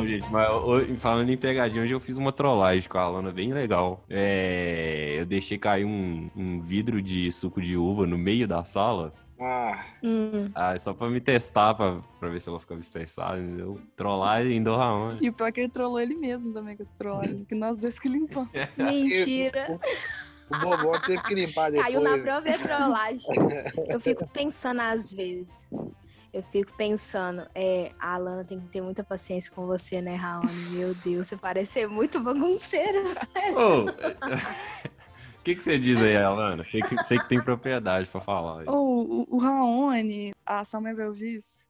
Gente, mas falando em pegadinha, hoje eu fiz uma trollagem com a Alana bem legal. É, eu deixei cair um, um vidro de suco de uva no meio da sala. Ah, Hum. Ah, só pra me testar, pra, pra ver se ela ficava estressada, entendeu? Trollagem do Raoni. E o pior é que ele trollou ele mesmo também com essa trollagem, que nós dois que limpamos. Mentira. o Bobó teve que limpar depois. Caiu na própria trollagem. Eu fico pensando às vezes. Eu fico pensando, é, a Alana tem que ter muita paciência com você, né, Raoni? Meu Deus, você parece ser muito bagunceira. Ô, O que, que você diz aí, Alana? Sei que, sei que tem propriedade pra falar. Ou o, o Raoni, a sua mãe vai ouvir isso?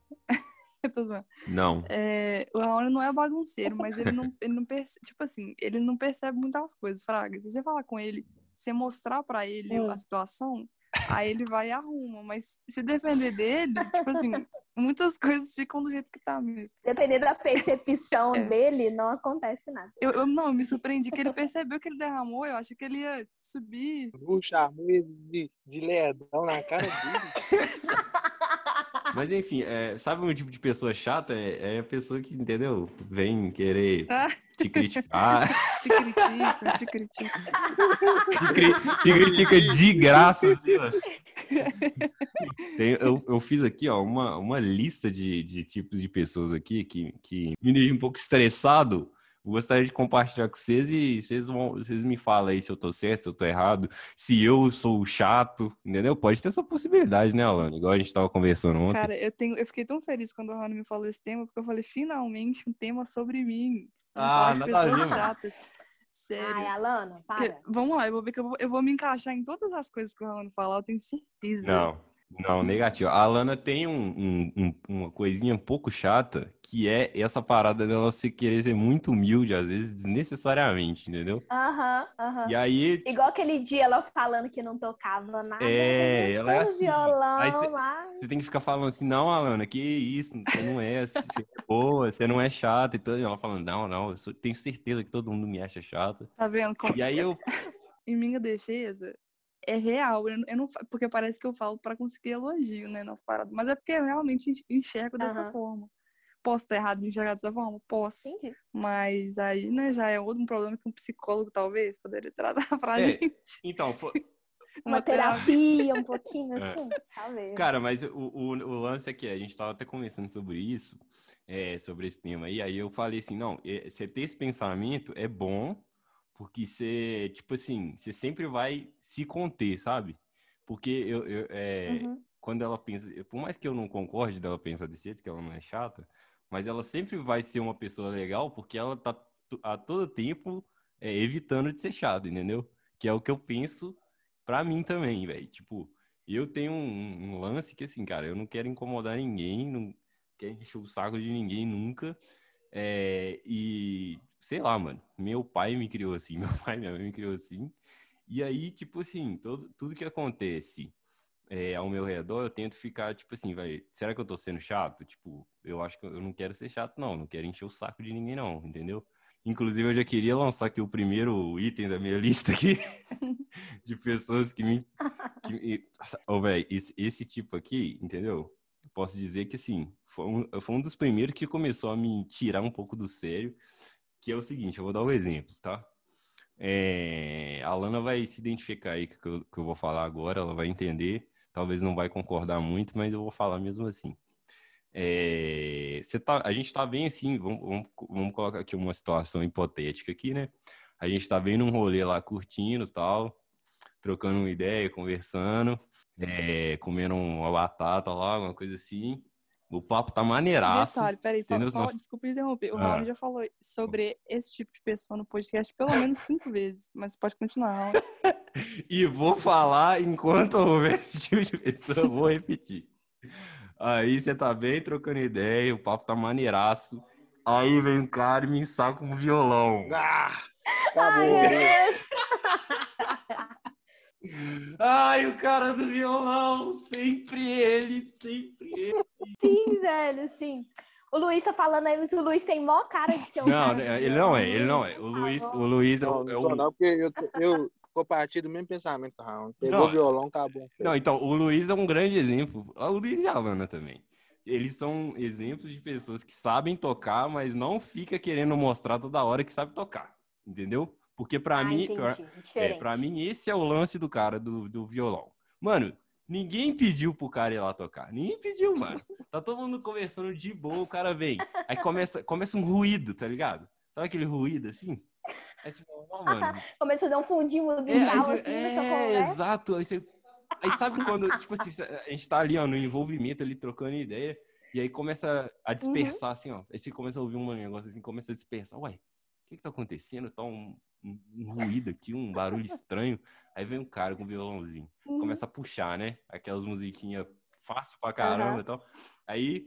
Não. É, o Raoni não é bagunceiro, mas ele não, ele não percebe, tipo assim, ele não percebe muitas coisas, Fraga. Se você falar com ele, você mostrar pra ele Hum. a situação, aí ele vai e arruma. Mas se depender dele, tipo assim, muitas coisas ficam do jeito que tá mesmo. Dependendo da percepção É. dele, não acontece nada. Eu, eu não, eu me surpreendi que ele percebeu que ele derramou, eu achei que ele ia subir. O ele de, de ledão na cara dele. Mas enfim, é, sabe um tipo de pessoa chata? É, é a pessoa que, entendeu? Vem querer Ah. te criticar. Te critica, te critica. te, cri- te critica de graça, assim, ó. Tem- eu, eu fiz aqui, ó, uma, uma lista de, de tipos de pessoas aqui que, que me deixam um pouco estressado. Gostaria de compartilhar com vocês e vocês, vão, vocês me falam aí se eu tô certo, se eu tô errado, se eu sou chato, entendeu? Pode ter essa possibilidade, né, Alana? Igual a gente tava conversando ontem. Cara, eu, tenho, eu fiquei tão feliz quando o Raoni me falou esse tema, porque eu falei, finalmente, um tema sobre mim. Vamos Ah, falar de nada a pessoas chatas. Sério. Ai, Alana, para. vamos lá, eu vou ver que eu vou, eu vou me encaixar em todas as coisas que o Raoni falar, eu tenho certeza. Não, não, negativo. A Alana tem um- um- um- uma coisinha um pouco chata, que é essa parada dela se querer ser muito humilde, às vezes desnecessariamente, entendeu? Aham, aham. E aí, Igual aquele dia ela falando que não tocava nada. É, ela é assim. violão Aí cê- lá. você tem que ficar falando assim, não, Alana, que isso, você não é, você é boa, você não é chata e tudo. E ela falando, não, não, eu sou- tenho certeza que todo mundo me acha chata. Tá vendo? Como- E aí eu, Em minha defesa, é real. Eu, eu não, porque parece que eu falo pra conseguir elogio, né, nas paradas. Mas é porque eu realmente enx- enxergo dessa Aham. forma. Posso estar errado em enxergar dessa forma? Posso. Entendi. Mas aí, né, já é outro problema que um psicólogo talvez poderia tratar pra É. gente. então, foi- Uma terapia. terapia, um pouquinho É. assim, talvez. Cara, mas o, o, o lance é que a gente tava até conversando sobre isso, é, sobre esse tema aí, aí eu falei assim, não, é, você ter esse pensamento é bom, porque você, tipo assim, você sempre vai se conter, sabe? Porque eu, eu, é, Uhum. quando ela pensa, por mais que eu não concorde dela pensar desse jeito, que ela não é chata, mas ela sempre vai ser uma pessoa legal, porque ela tá a todo tempo é, evitando de ser chata, entendeu? Que é o que eu penso pra mim também, velho. Tipo, eu tenho um, um lance que, assim, cara, eu não quero incomodar ninguém, não quero encher o saco de ninguém nunca. É, e, sei lá, mano, meu pai me criou assim, meu pai minha mãe me criou assim. E aí, tipo assim, todo, tudo que acontece é, ao meu redor, eu tento ficar, tipo assim, vai, será que eu tô sendo chato? Tipo, eu acho que eu não quero ser chato, não, não quero encher o saco de ninguém, não, entendeu? Inclusive, eu já queria lançar aqui o primeiro item da minha lista aqui de pessoas que me. Que, me- Ô, velho, esse, esse tipo aqui, entendeu? Eu Posso dizer que, assim, foi um, foi um dos primeiros que começou a me tirar um pouco do sério, que é o seguinte, eu vou dar um exemplo, tá? É, a Lana vai se identificar aí que eu, que eu vou falar agora, ela vai entender, talvez não vai concordar muito, mas eu vou falar mesmo assim. É, tá, a gente tá bem assim, vamos, vamos, vamos colocar aqui uma situação hipotética aqui, né? A gente tá bem num rolê lá curtindo tal, trocando uma ideia, conversando, é, comendo uma batata lá, uma coisa assim. O papo tá maneiraço. Detalhe, peraí, só, só Nós- desculpa interromper. O Ah. Raoni já falou sobre esse tipo de pessoa no podcast pelo menos cinco vezes, mas pode continuar. Raoni. E vou falar enquanto houver esse tipo de pessoa, eu vou repetir. Aí você tá bem trocando ideia, o papo tá maneiraço. Aí vem um cara e me saca um violão. Ah, tá Ai, bom. Deus. Ai, o cara do violão, sempre ele, sempre ele. Sim, velho, sim. O Luiz tá falando aí, mas o Luiz tem mó cara de ser um Não, cara ele não é, ele não é. O Luiz, o Luiz é Não, o. é o- não, porque eu, compartilho do mesmo pensamento com o Raul. Pegou Não, o violão, acabou. Não, então, o Luiz é um grande exemplo. O Luiz e a Lana também. eles são exemplos de pessoas que sabem tocar, mas não fica querendo mostrar toda hora que sabe tocar, entendeu? Porque pra Ah, mim, pra, é, mim esse é o lance do cara do, do violão. Mano, ninguém pediu pro cara ir lá tocar. Ninguém pediu, mano. Tá todo mundo conversando de boa, o cara vem. Aí começa, começa um ruído, tá ligado? Sabe aquele ruído assim? Aí você fala, "Ó, mano, Começou a dar um fundinho é, musical você- assim é, exato. Aí, você- aí sabe quando, tipo assim, a gente tá ali, ó, no envolvimento ali, trocando ideia, e aí começa a dispersar, assim, ó. Aí você começa a ouvir um negócio assim, começa a dispersar. Ué, o que que tá acontecendo? Tá um, um- um ruído aqui, um barulho estranho. Aí vem um cara com violãozinho. Uhum. Começa a puxar, né? Aquelas musiquinhas fácil pra caramba Aham. e tal. Aí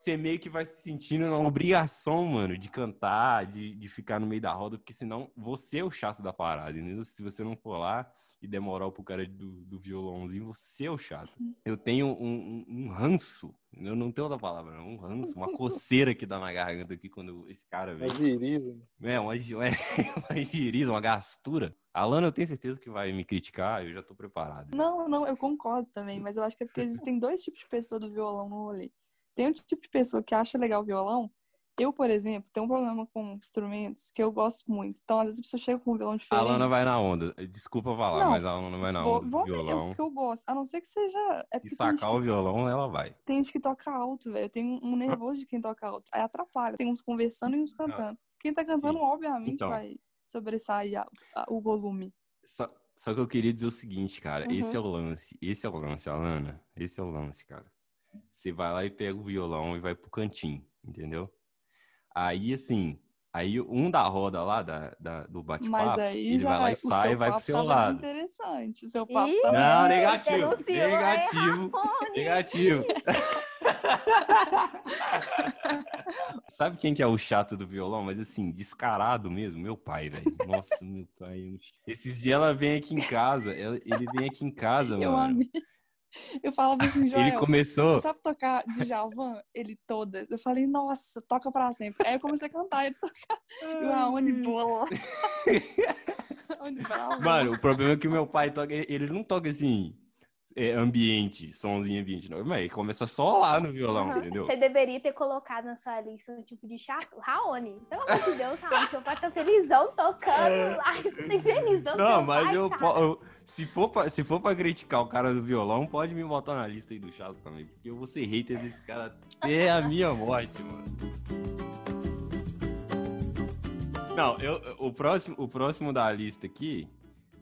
você meio que vai se sentindo na obrigação, mano, de cantar, de, de ficar no meio da roda, porque senão você é o chato da parada, entendeu? Se você não for lá e demorar pro cara do, do violãozinho, você é o chato. Eu tenho um, um- um ranço, eu não tenho outra palavra, não, um ranço, uma coceira que dá na garganta aqui quando esse cara É vem. giriza. É, uma, é, uma giriza, uma gastura. A Lana, eu tenho certeza que vai me criticar, eu já tô preparado. Não, não, eu concordo também, mas eu acho que é porque existem dois tipos de pessoa do violão no rolê. Tem um tipo de pessoa que acha legal o violão. Eu, por exemplo, tenho um problema com instrumentos que eu gosto muito. Então, às vezes a pessoa chega com um violão A diferente. Lana vai na onda. Desculpa falar, mas a Lana vai na onda vou- É violão. porque eu gosto. A não ser que seja. É E sacar o violão, ela vai. tem gente que toca alto, velho. Tem um nervoso de quem toca alto. Aí atrapalha. Tem uns conversando e uns cantando. Quem tá cantando, Sim. obviamente, Então. vai sobressair a- a- o volume. Só, só que eu queria dizer o seguinte, cara. Uhum. Esse é o lance. Esse é o lance, Alana. Esse é o lance, cara. Você vai lá e pega o violão e vai pro cantinho, entendeu? Aí, assim, aí um da roda lá, da, da- do bate-papo, ele vai lá e sai e vai pro seu lado. desinteressante. O seu papo Ih, tava Não, negativo. hein, Negativo. Negativo. Sabe quem que é o chato do violão? Mas assim, descarado mesmo, meu pai, velho. Nossa, meu pai. Esses dias ela vem aqui em casa, ela- ele vem aqui em casa, Eu mano. amei. Eu falava assim, Joel, Ele começou. você sabe tocar Djavan? Ele todas. Eu falei, nossa, toca pra sempre. Aí eu comecei a cantar, ele tocar. E o Raoni bola. Raoni bravo. Mano, o problema é que o meu pai toca, ele não toca assim, é, ambiente, somzinho ambiente, não. Mas começa só lá no violão, entendeu? Você deveria ter colocado na sua lista o tipo de chato. Raoni, pelo amor de Deus, Raoni, seu pai tá felizão tocando lá. Você tem felizão Não, mas pai, eu- se, for pra, se for pra criticar o cara do violão, pode me botar na lista aí do chato também, porque eu vou ser hater desse cara até a minha morte, mano. Não, eu, o, próximo, o próximo da lista aqui,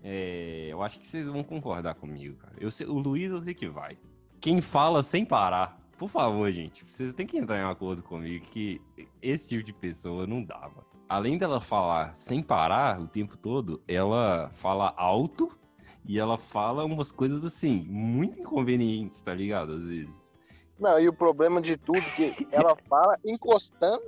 é, eu acho que vocês vão concordar comigo, cara. Eu sei- o Luiz eu sei que vai. Quem fala sem parar, por favor, gente, vocês têm que entrar em acordo comigo que esse tipo de pessoa não dá, mano. Além dela falar sem parar o tempo todo, ela fala alto e ela fala umas coisas assim, muito inconvenientes, tá ligado? Às vezes. Não, e o problema de tudo é que ela fala encostando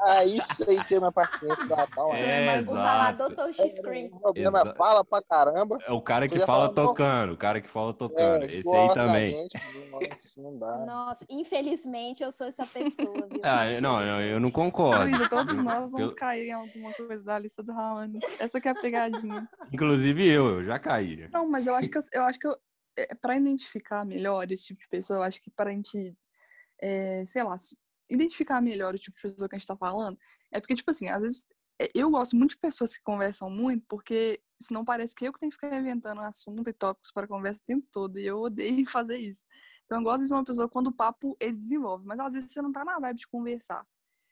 Aí isso aí tem uma paciência da pau. É, né? mas O exato. falador Toshi Scream. O problema Exa- é fala pra caramba. É o cara que fala falar, tocando, o cara que fala tocando. É, Esse aí também. gente, nossa, não dá. Nossa, infelizmente eu sou essa pessoa, viu? Ah, não, não, eu não concordo. Luísa, todos nós vamos Eu- cair em alguma coisa da lista do Raoni. Essa que é a pegadinha. Inclusive eu, eu já caí. Não, mas eu acho que eu, eu acho que eu, é, para identificar melhor esse tipo de pessoa, eu acho que para a gente, é, sei lá, se- identificar melhor o tipo de pessoa que a gente tá falando, é porque, tipo assim, às vezes é, eu gosto muito de pessoas que conversam muito, porque senão parece que eu que tenho que ficar inventando assunto e tópicos para conversa o tempo todo, e eu odeio fazer isso. Então eu gosto de uma pessoa quando o papo ele desenvolve, mas às vezes você não tá na vibe de conversar.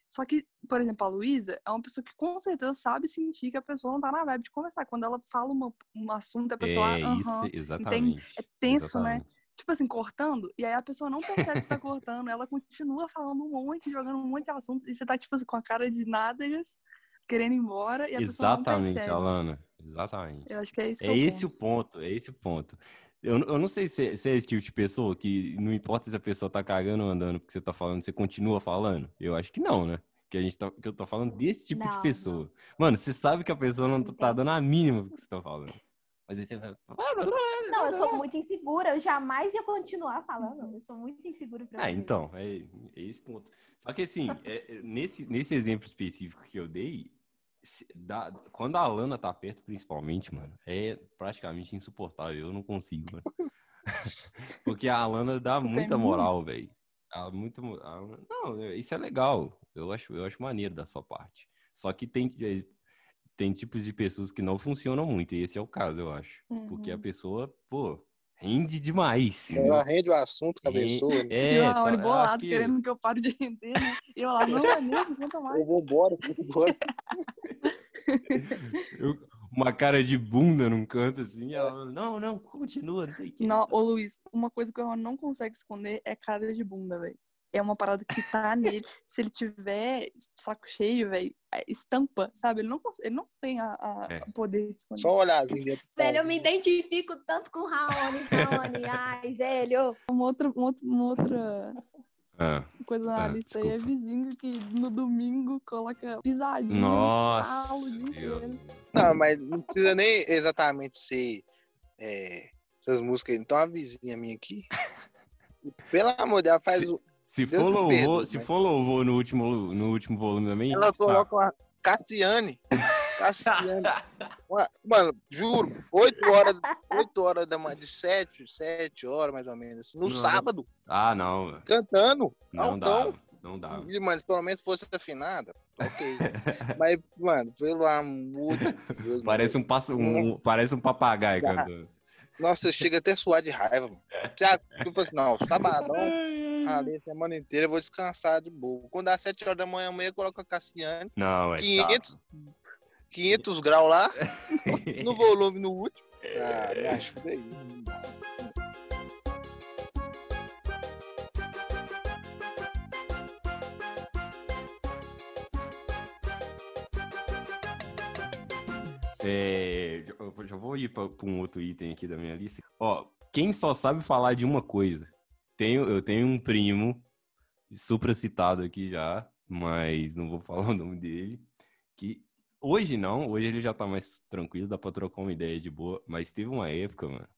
Só que, por exemplo, a Luísa é uma pessoa que com certeza sabe sentir que a pessoa não tá na vibe de conversar. Quando ela fala uma, um assunto, a pessoa, É, isso, exatamente. É tenso, né? Exatamente. Tipo assim, cortando, e aí a pessoa não percebe que tá cortando, ela continua falando um monte, jogando um monte de assuntos, e você tá, tipo assim, com a cara de nádegas, querendo ir embora, e a pessoa não Exatamente, percebe. Alana. Exatamente. Eu acho que é isso que É eu esse penso. o ponto, é esse o ponto. Eu, eu não sei se, se é esse tipo de pessoa que não importa se a pessoa tá cagando ou andando porque você tá falando, você continua falando. Eu acho que não, né? Que, a gente tá, que eu tô falando desse tipo Não, de não. pessoa. Mano, você sabe que a pessoa não tá dando a mínima do que você tá falando. Mas aí você vai. Não, eu sou muito insegura, eu jamais ia continuar falando. Eu sou muito insegura pra Ah, então, é, é esse ponto. Só que assim, é- é- nesse, nesse exemplo específico que eu dei, se- dá- quando a Alana tá perto, principalmente, mano, é praticamente insuportável. Eu não consigo, mano. Porque a Alana dá Culpa é muita moral, velho. Ah, muito. ah, não, isso é legal. Eu acho, eu acho maneiro da sua parte. Só que tem, tem tipos de pessoas que não funcionam muito, e esse é o caso, eu acho. Porque a Uhum. pessoa, pô, rende demais. Ela entendeu? rende o assunto com a Rende- pessoa. né? É, e o tá- Raoni bolado, que- querendo que eu pare de render, né? E eu lá, não é mesmo? Conta mais. Eu vou embora, eu vou embora. eu- uma cara de bunda num canto assim, ela, não, não, continua, não sei o que. Não, ô Luiz, uma coisa que Raoni não consegue esconder é cara de bunda, velho. É uma parada que tá nele. Se ele tiver saco cheio, velho, é, estampa, sabe? Ele não, consegue, ele não tem a, a- É. o poder de esconder. Só um olharzinho dentro. do Velho, eu me identifico tanto com o Raoni, Raoni. Ai, velho. Uma outra, uma outra, uma outra Ah, coisa na Ah, lista aí é desculpa. vizinho que no domingo coloca pisadinha. nossa. Não, mas não precisa nem exatamente ser é, essas músicas. Então, a vizinha minha aqui. Pelo amor de Deus, faz Se- o. Se Deus for louvor, se mas- for louvor no último, no último volume também. Ela tá. coloca uma Cassiane. Cassiane. Uma- mano, juro, 8 horas, 8 horas da manhã, de 7, 7 horas mais ou menos. assim, No Nossa. sábado, Ah, não. cantando. Não dá. Não dá. E, mano, pelo menos fosse afinada. Ok. Mas, mano, pelo amor de Deus. Parece um, passo, um, parece um papagaio Já. cantando. Nossa, chega até a suar de raiva, mano. Já, tu falou assim, não, sabadão, ali a semana inteira, eu vou descansar de boa. Quando dá 7 horas da manhã, amanhã coloca a Cassiane, Não, é 500, 500 graus lá, no volume no último. Ah, me ajuda aí. É, eu já vou ir para um outro item aqui da minha lista. Ó, quem só sabe falar de uma coisa? Tenho, eu tenho um primo, supracitado aqui já, mas não vou falar o nome dele, que hoje não, hoje ele já tá mais tranquilo, dá pra trocar uma ideia de boa, mas teve uma época, mano,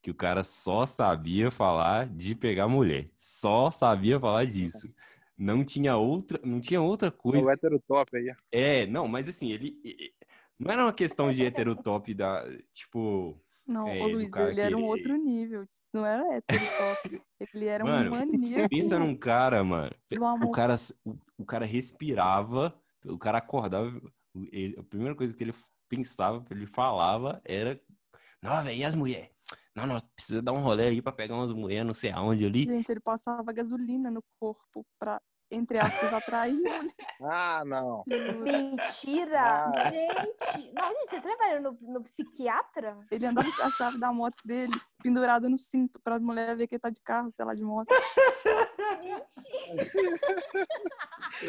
que o cara só sabia falar de pegar mulher, só sabia falar disso. Não tinha outra, não tinha outra coisa. O hétero top aí. É, não, mas assim, ele. Não era uma questão de heterotop da. Tipo. Não, É, do Luiz, ele era um outro nível. Não era hétero. Ele era Mano, um maníaco. Pensa num cara, mano. O cara, o, o cara respirava, o cara acordava. o- ele- a primeira coisa que ele pensava, ele falava era. Não, velho, e as mulheres? Não, não, precisa dar um rolê aí pra pegar umas mulheres, não sei aonde ali. Gente, ele passava gasolina no corpo pra, entre aspas, atrair. Ah, não. Mentira! Ah. Gente! Não, gente, vocês lembram no, no psiquiatra? Ele andava com a chave da moto dele pendurada no cinto pra mulher ver que ele tá de carro, sei lá, de moto.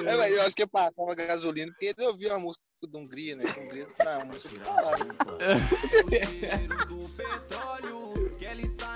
É, mas eu acho que eu passava gasolina porque ele ouvia a música da Hungria, né? Hungria, não, a música que falava. O cheiro do petróleo que ela está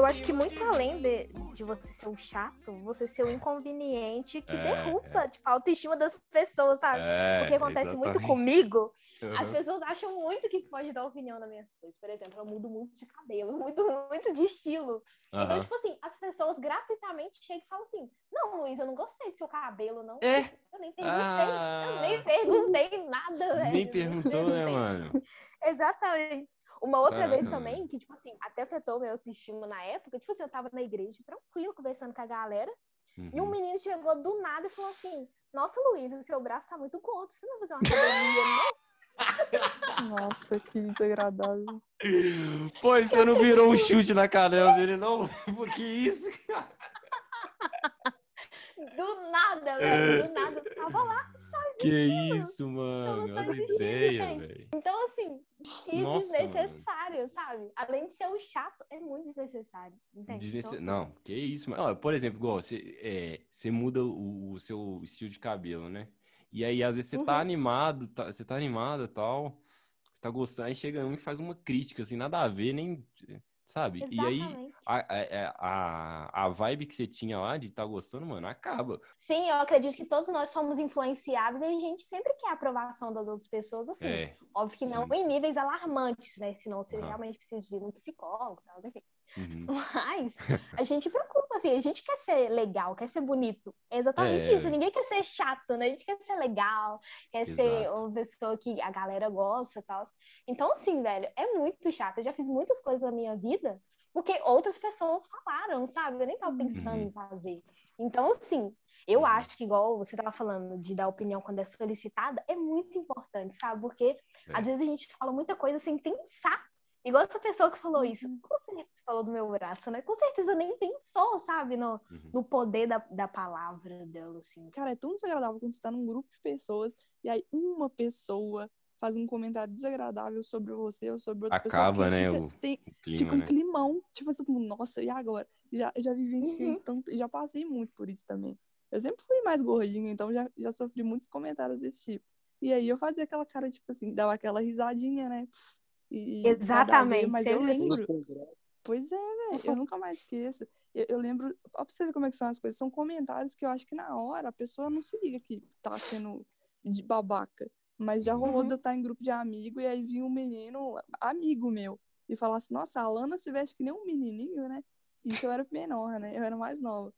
Eu acho que muito além de, de você ser um chato, você ser um inconveniente que É, derruba tipo, a autoestima das pessoas, sabe? É, Porque acontece muito exatamente. comigo. As Uhum. pessoas acham muito que pode dar opinião nas minhas coisas. Por exemplo, eu mudo muito de cabelo, muito, muito de estilo. Então, Aham. tipo assim, as pessoas gratuitamente chegam e falam assim: Não, Luiz, eu não gostei do seu cabelo, não. É. Eu nem perguntei. Ah. Eu nem perguntei nada, velho. Nem perguntou, né, mano? Exatamente. Uma outra Caraca, vez mano. também, que, tipo assim, até afetou minha autoestima na época, tipo assim, eu tava na igreja, tranquilo, conversando com a galera, e um Uhum. menino chegou do nada e falou assim, nossa, Luísa, seu braço tá muito curto, você não vai fazer uma academia, não? Nossa, que desagradável. Pô, e você não virou um chute na canela dele, não? Que isso? Do nada, velho, do nada, eu tava lá. Que isso, mano? Olha faz a sentido, ideia, gente. velho. Então, assim, que Nossa, desnecessário, sabe? Além de ser um chato, é muito desnecessário, Então, Não, que isso, mano. Por exemplo, igual, você, é, você muda o, o seu estilo de cabelo, né? E aí, às vezes, você tá Uhum. animado, tá- você tá animado e tal, você tá gostando, aí chega um e faz uma crítica, assim, nada a ver, nem. Sabe? E aí, Exatamente. a, a, a, a vibe que você tinha lá de tá gostando, mano, acaba. Sim, eu acredito que todos nós somos influenciáveis e a gente sempre quer a aprovação das outras pessoas, assim. É. Óbvio que não sim. em níveis alarmantes, né? Senão você Aham. realmente precisa de um psicólogo, tal, enfim. Uhum. Mas a gente preocupa, assim, a gente quer ser legal, quer ser bonito. É exatamente É. isso. Ninguém quer ser chato, né? A gente quer ser legal, quer ser Exato. uma pessoa que a galera gosta e tal. Então, assim, velho, é muito chato. Eu já fiz muitas coisas na minha vida porque outras pessoas falaram, sabe? Eu nem tava pensando Uhum. em fazer. Então, assim, eu acho que, igual você tava falando de dar opinião quando é solicitada, é muito importante, sabe? Porque É. às vezes a gente fala muita coisa sem pensar. Igual essa pessoa que falou isso, Uhum. com certeza falou do meu braço, né? Com certeza nem pensou, sabe, no, Uhum. no poder da, da palavra dela, assim. Cara, é tão desagradável quando você tá num grupo de pessoas e aí uma pessoa faz um comentário desagradável sobre você ou sobre outra pessoa. Acaba, né, fica- o tem- Clima, fica um né? climão. Tipo assim, todo mundo, nossa, e agora? Já, já vivenciei Uhum. tanto, já passei muito por isso também. Eu sempre fui mais gordinha, então já, já sofri muitos comentários desse tipo. E aí eu fazia aquela cara, tipo assim, dava aquela risadinha, né? E, e a ver, Exatamente, mas eu assim. lembro. Pois é, velho, eu nunca mais esqueço. Eu, eu lembro, ó, pra você ver como é que são as coisas, são comentários que eu acho que na hora a pessoa não se liga que tá sendo de babaca. Mas já rolou Uhum. de eu estar em grupo de amigo e aí vinha um menino, amigo meu, e falasse, nossa, a Alana se veste que nem um menininho, né? Isso eu era menor, né? Eu era mais nova.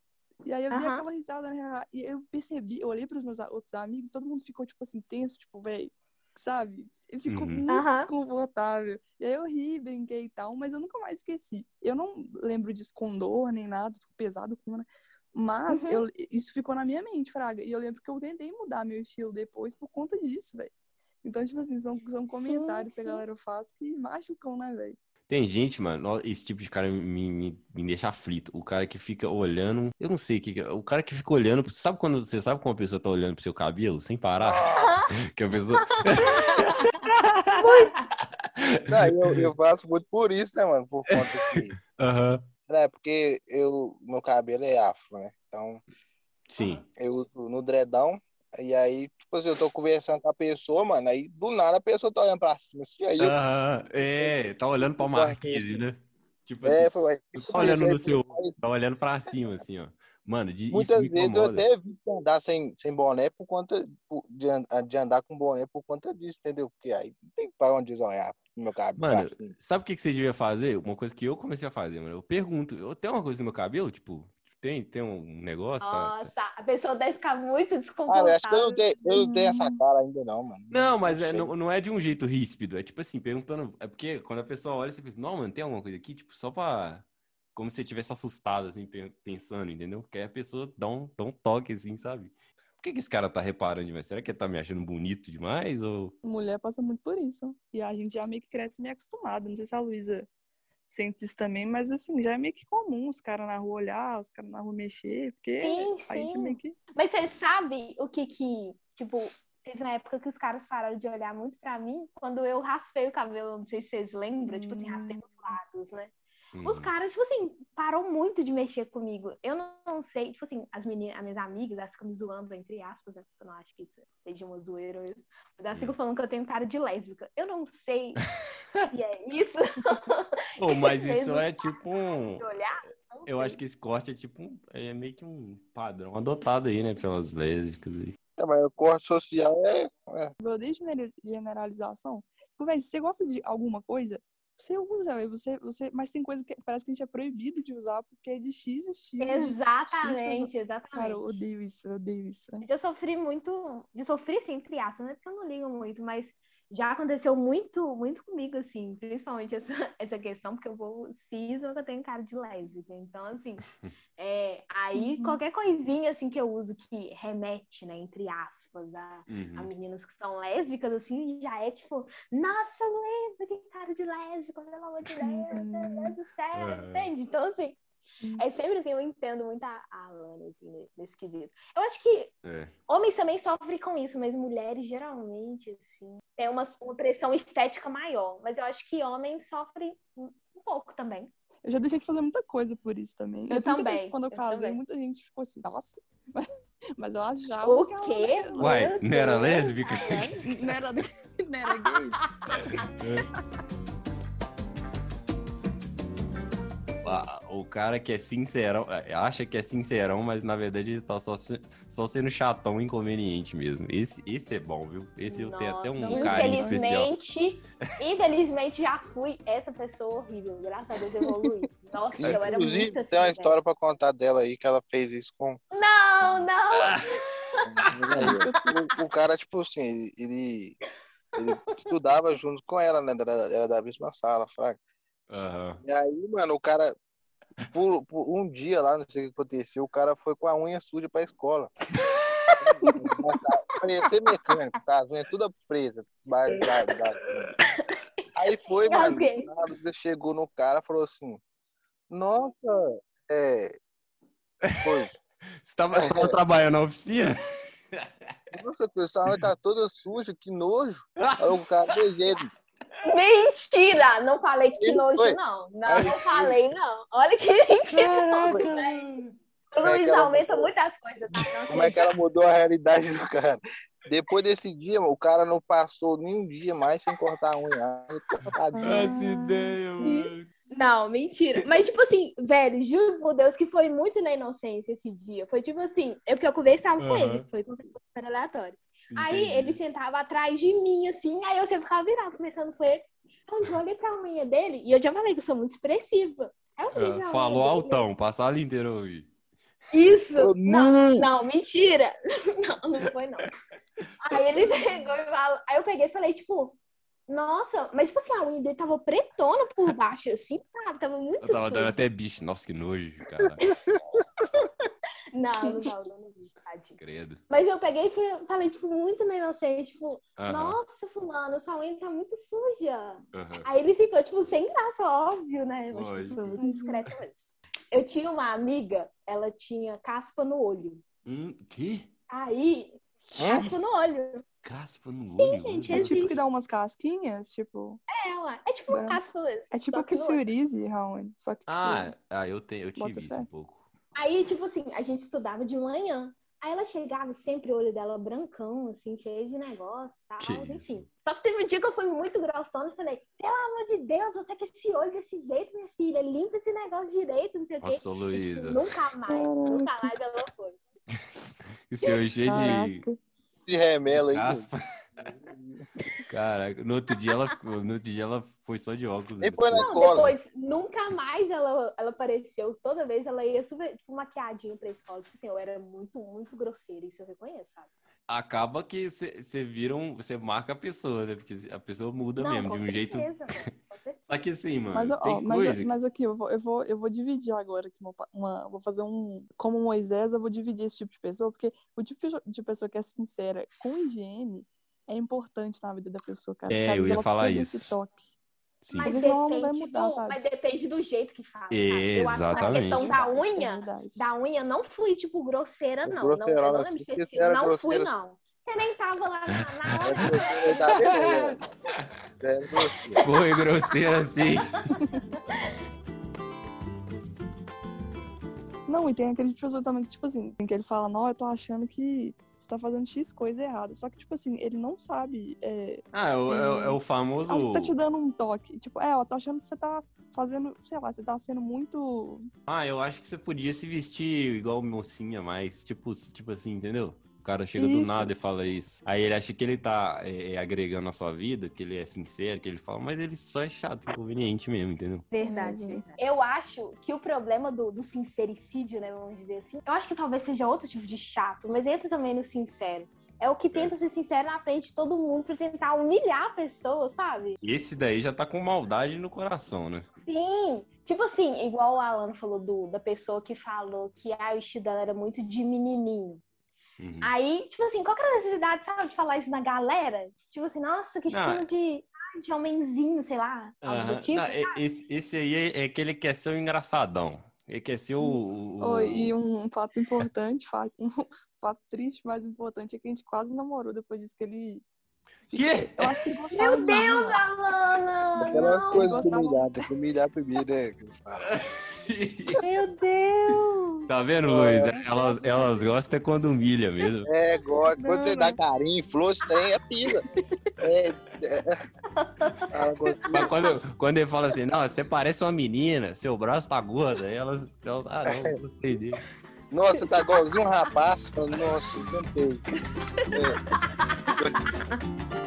E aí eu dei aquela risada, né? E eu percebi, eu olhei pros meus a- outros amigos, todo mundo ficou, tipo assim, tenso, tipo, velho, sabe? Ele ficou Uhum. muito Aham. desconfortável. E aí eu ri, brinquei e tal, mas eu nunca mais esqueci. Eu não lembro disso com dor nem nada, fico pesado com, né? Mas Uhum. eu, isso ficou na minha mente, Fraga. E eu lembro que eu tentei mudar meu estilo depois por conta disso, velho. Então, tipo assim, são, são comentários que a sim. galera faz que machucam, né, velho? Tem gente, mano, esse tipo de cara me, me, me deixa aflito. O cara que fica olhando. Eu não sei o que. que é, O cara que fica olhando. Sabe quando você sabe quando a pessoa tá olhando pro seu cabelo sem parar? que a pessoa. Não, eu, eu faço muito por isso, né, mano? Por conta que. Aham. É, porque eu, meu cabelo é afro, né? Então, Sim. eu uso no dredão. E aí, tipo assim, eu tô conversando com a pessoa, mano. Aí, do nada, a pessoa tá olhando pra cima. Assim, aí eu. Aham. É, tá olhando pra Marquise, né? Tipo É, assim, foi. olhando no seu. Tá olhando pra cima, assim, ó. Mano, de, Muitas vezes eu até evito andar sem, sem boné por conta por- de, de andar com boné por conta disso, entendeu? Porque aí não tem pra onde olhar meu cabelo Mano, cima. sabe o que, que você devia fazer? Uma coisa que eu comecei a fazer, mano. Eu pergunto, eu tenho uma coisa no meu cabelo? Tipo, tem, tem um negócio? Tá, tá- Nossa, a pessoa deve ficar muito Ah, eu desconfortável. acho que eu não, tenho, eu não tenho essa cara ainda, não, mano. Não, mas é, não, não é de um jeito ríspido. É tipo assim, perguntando. É porque quando a pessoa olha, você pensa, não, mano, tem alguma coisa aqui? Tipo, só pra. Como se você tivesse assustado, assim, pe- pensando, entendeu? Porque aí a pessoa dá um, dá um toque, assim, sabe? Por que, que esse cara tá reparando demais? Será que ele tá me achando bonito demais? Ou. Mulher passa muito por isso. E a gente já meio que cresce meio acostumado. Não sei se a Luísa sente isso também, mas assim, já é meio que comum os caras na rua olhar, os caras na rua mexer, porque Sim, a gente sim. meio que. Mas você sabe o que que, tipo, teve uma época que os caras pararam de olhar muito pra mim quando eu raspei o cabelo, não sei se vocês lembram, tipo assim, raspei nos quadros, né? Os Hum, caras, tipo assim, parou muito de mexer comigo. Eu não, não sei, tipo assim, as meninas, as minhas amigas, elas ficam me zoando, entre aspas, né? Porque eu não acho que isso seja uma zoeira. Mas elas ficam falando que eu tenho cara de lésbica. Eu não sei se é isso. Pô, mas isso é tipo um. Eu acho que esse corte é tipo um. É meio que um padrão adotado aí, né? Pelas lésbicas aí. É, mas o corte social é. Eu odeio gener- generalização. Tipo, véi, se você gosta de alguma coisa, você usa, você, você, mas tem coisa que parece que a gente é proibido de usar porque é de X estilo. de- Exatamente, exatamente. Cara, eu odeio isso, eu odeio isso. Eu sofri muito, de sofrer assim, entre aspas, né? Porque eu não ligo muito, mas já aconteceu muito, muito comigo, assim, principalmente essa, essa questão, porque eu vou cisma que eu tenho cara de lésbica. Então, assim, é, aí Uhum. qualquer coisinha assim que eu uso que remete, né, entre aspas, a, Uhum. a meninas que são lésbicas, assim, já é tipo, nossa, Luísa, que cara de lésbica, pelo amor de Deus, meu Deus do céu, Uhum. entende? Então, assim, Uhum. é sempre assim, eu entendo muito a, Alana, assim, ne- nesse quesito. Eu acho que É. homens também sofrem com isso, mas mulheres geralmente, assim, tem uma, uma pressão estética maior. Mas eu acho que homens sofrem um, um pouco também. Eu já deixei de fazer muita coisa por isso também. Eu certeza também, quando eu eu casei, também. muita gente ficou assim, nossa. Mas eu achava O que ela quê? não Uai, não era Deus, lésbica? Não era, não era gay. a- o cara que é sincerão, é, acha que é sincerão, mas na verdade ele tá só, se- só sendo chatão inconveniente mesmo. Esse, esse é bom, viu? Esse eu tenho até um Nossa, carinho especial. Infelizmente, infelizmente já fui essa pessoa horrível. Graças a Deus evoluí. Nossa, eu era Inclusive, muito assim. tem uma velho. história pra contar dela aí que ela fez isso com. Não, não. o, o cara, tipo assim, ele, ele, estudava junto com ela, né? Era, era da mesma sala, fraca. Aham. E aí, mano, o cara, por, por um dia lá, não sei o que aconteceu, o cara foi com a unha suja pra escola. Parecia mecânico, tá? As unhas toda preta. mas da- da- Aí foi, mano. Ok. o cara Chegou no cara e falou assim: Nossa, é. Coisa. Você tava, você tava trabalhando na oficina? Nossa, essa unha tá toda suja, que nojo. Falou com o cara de jeito. Mentira! Não falei que Ele nojo, foi. não. Não, não falei, não. Olha que mentira. O Como é que Luiz ela aumenta mudou? muitas coisas, tá? Não Como é que ela mudou a realidade do cara? Depois desse dia, o cara não passou nenhum dia mais sem cortar a unha. Cortadinho. Essa ideia, mano. Não, mentira. Mas, tipo assim, velho, juro por Deus que foi muito na inocência esse dia. Foi tipo assim, é porque eu conversava com Aham. ele, foi super aleatório. Aí Entendi. ele sentava atrás de mim, assim, aí eu sempre ficava virada, conversando com ele. Onde eu olhei pra unha dele, e eu já falei que eu sou muito expressiva. Aí eu olhei pra Ah, unha falou dele, altão, passa a inteira a ouvir. Isso! Eu Não, não. não, mentira! Não, não foi, não. Aí ele pegou e falou. Aí eu peguei e falei, tipo, nossa, mas tipo assim, a unha dele tava pretona por baixo, assim, sabe? Tava muito Eu tava dando suja. até bicho. Nossa, que nojo, cara. Não, não tava dando bicho, tadinho. Credo. Mas eu peguei e fui- falei, tipo, muito na inocência, tipo, Aham, nossa, fulano, sua unha tá muito suja. aham. Aí ele ficou, tipo, sem graça, óbvio, né? Mas tipo, foi muito discreto mesmo. Eu tinha uma amiga, ela tinha caspa no olho. Hum, que? Aí, caspa no olho. Caspa no Sim, olho? gente, É tipo que dá umas casquinhas, tipo. Ela. É tipo um Branco. caspa mesmo. É tipo a psoríase, Raoni. Só que, tipo, Ah, ah, eu, tenho, eu tive isso um pouco. Aí, tipo assim, a gente estudava de manhã. Aí ela chegava sempre o olho dela brancão, assim, cheio de negócio e tal, Que isso. enfim. Só que teve um dia que eu fui muito grossona e falei, pelo amor de Deus, você com esse olho desse jeito, minha filha, limpa esse negócio direito, não sei o quê. Nossa, tipo, Luísa. nunca mais, nunca mais ela foi. O seu cheio de caraca. De remela aí. caspa. Caraca, no outro dia ela, no outro dia ela foi só de óculos. Nem foi na escola. depois, nunca mais ela, ela apareceu. Toda vez ela ia super, tipo, maquiadinha pra escola. Tipo assim, eu era muito, muito grosseira, isso eu reconheço, sabe? Acaba que você vira um. Você marca a pessoa, né? Porque a pessoa muda Não, mesmo, com de um jeito. certeza, com certeza. Só que assim, mano, Mas, ó, tem mas, coisa. mas aqui, eu vou, eu, vou, eu vou dividir agora aqui uma, uma- Vou fazer um. Como Moisés, eu vou dividir esse tipo de pessoa, porque o tipo de pessoa que é sincera com higiene é importante na vida da pessoa, cara. É, às eu ia falar isso. toque. Sim. Mas não depende, mudar, do, mas depende do jeito que fala. sabe? Eu acho que Exatamente. questão da é unha, verdade. da unha, não fui, tipo, grosseira, não. não eu Grosseirona não assim, você era Não fui, grosseira. não. Você nem tava lá na, na É hora. grosseira, tá. É grosseira. Foi grosseiro assim. Não, e tem aquele tipo de pessoa também que, tipo assim, que ele fala, não, eu tô achando que você tá fazendo X coisa errada. Só que, tipo assim, ele não sabe. É, Ah, é o, é é o famoso. Acho que tá te dando um toque. Tipo, é, eu tô achando que você tá fazendo, sei lá, você tá sendo muito. Ah, eu acho que você podia se vestir igual mocinha mais. Tipo, tipo assim, entendeu? O cara chega do Isso. nada e fala isso. Aí ele acha que ele tá é, agregando a sua vida, que ele é sincero, que ele fala, mas ele só é chato, inconveniente mesmo, entendeu? Verdade, verdade. Eu acho que o problema do, do sincericídio, né, vamos dizer assim, eu acho que talvez seja outro tipo de chato, mas entra também no sincero. É o que tenta ser sincero na frente de todo mundo pra tentar humilhar a pessoa, sabe? Esse daí já tá com maldade no coração, né? Sim. Tipo assim, igual o Alan falou do, da pessoa que falou que ah, o estilo dela era muito de menininho. Uhum. Aí, tipo assim, qual que era a necessidade, sabe, de falar isso na galera? Tipo assim, nossa, que Não, estilo de, ah, de homenzinho, sei lá, do tipo. Não, esse, esse aí é, é que ele quer ser o engraçadão. Ele quer ser o. o- o- Oi, e um fato importante, fato, um fato triste, mas importante, é que a gente quase namorou depois disso que ele. Quê? Eu acho que ele gostava Meu de Deus. Alana! Aquela Não, coisa de gostava- humilhar, tem que humilhar primeiro, né? que meu Deus! Tá vendo, Luiz? Elas, elas gostam é quando humilha mesmo. É, gosta. Quando Não, você dá não. carinho, flor, trem é pisa. É, é, Mas quando, quando ele fala assim, não, você parece uma menina, seu braço tá gordo, aí elas, elas ah, não, eu gostei dele. Nossa, tá igualzinho um rapaz. Falando, nossa, cantei. É.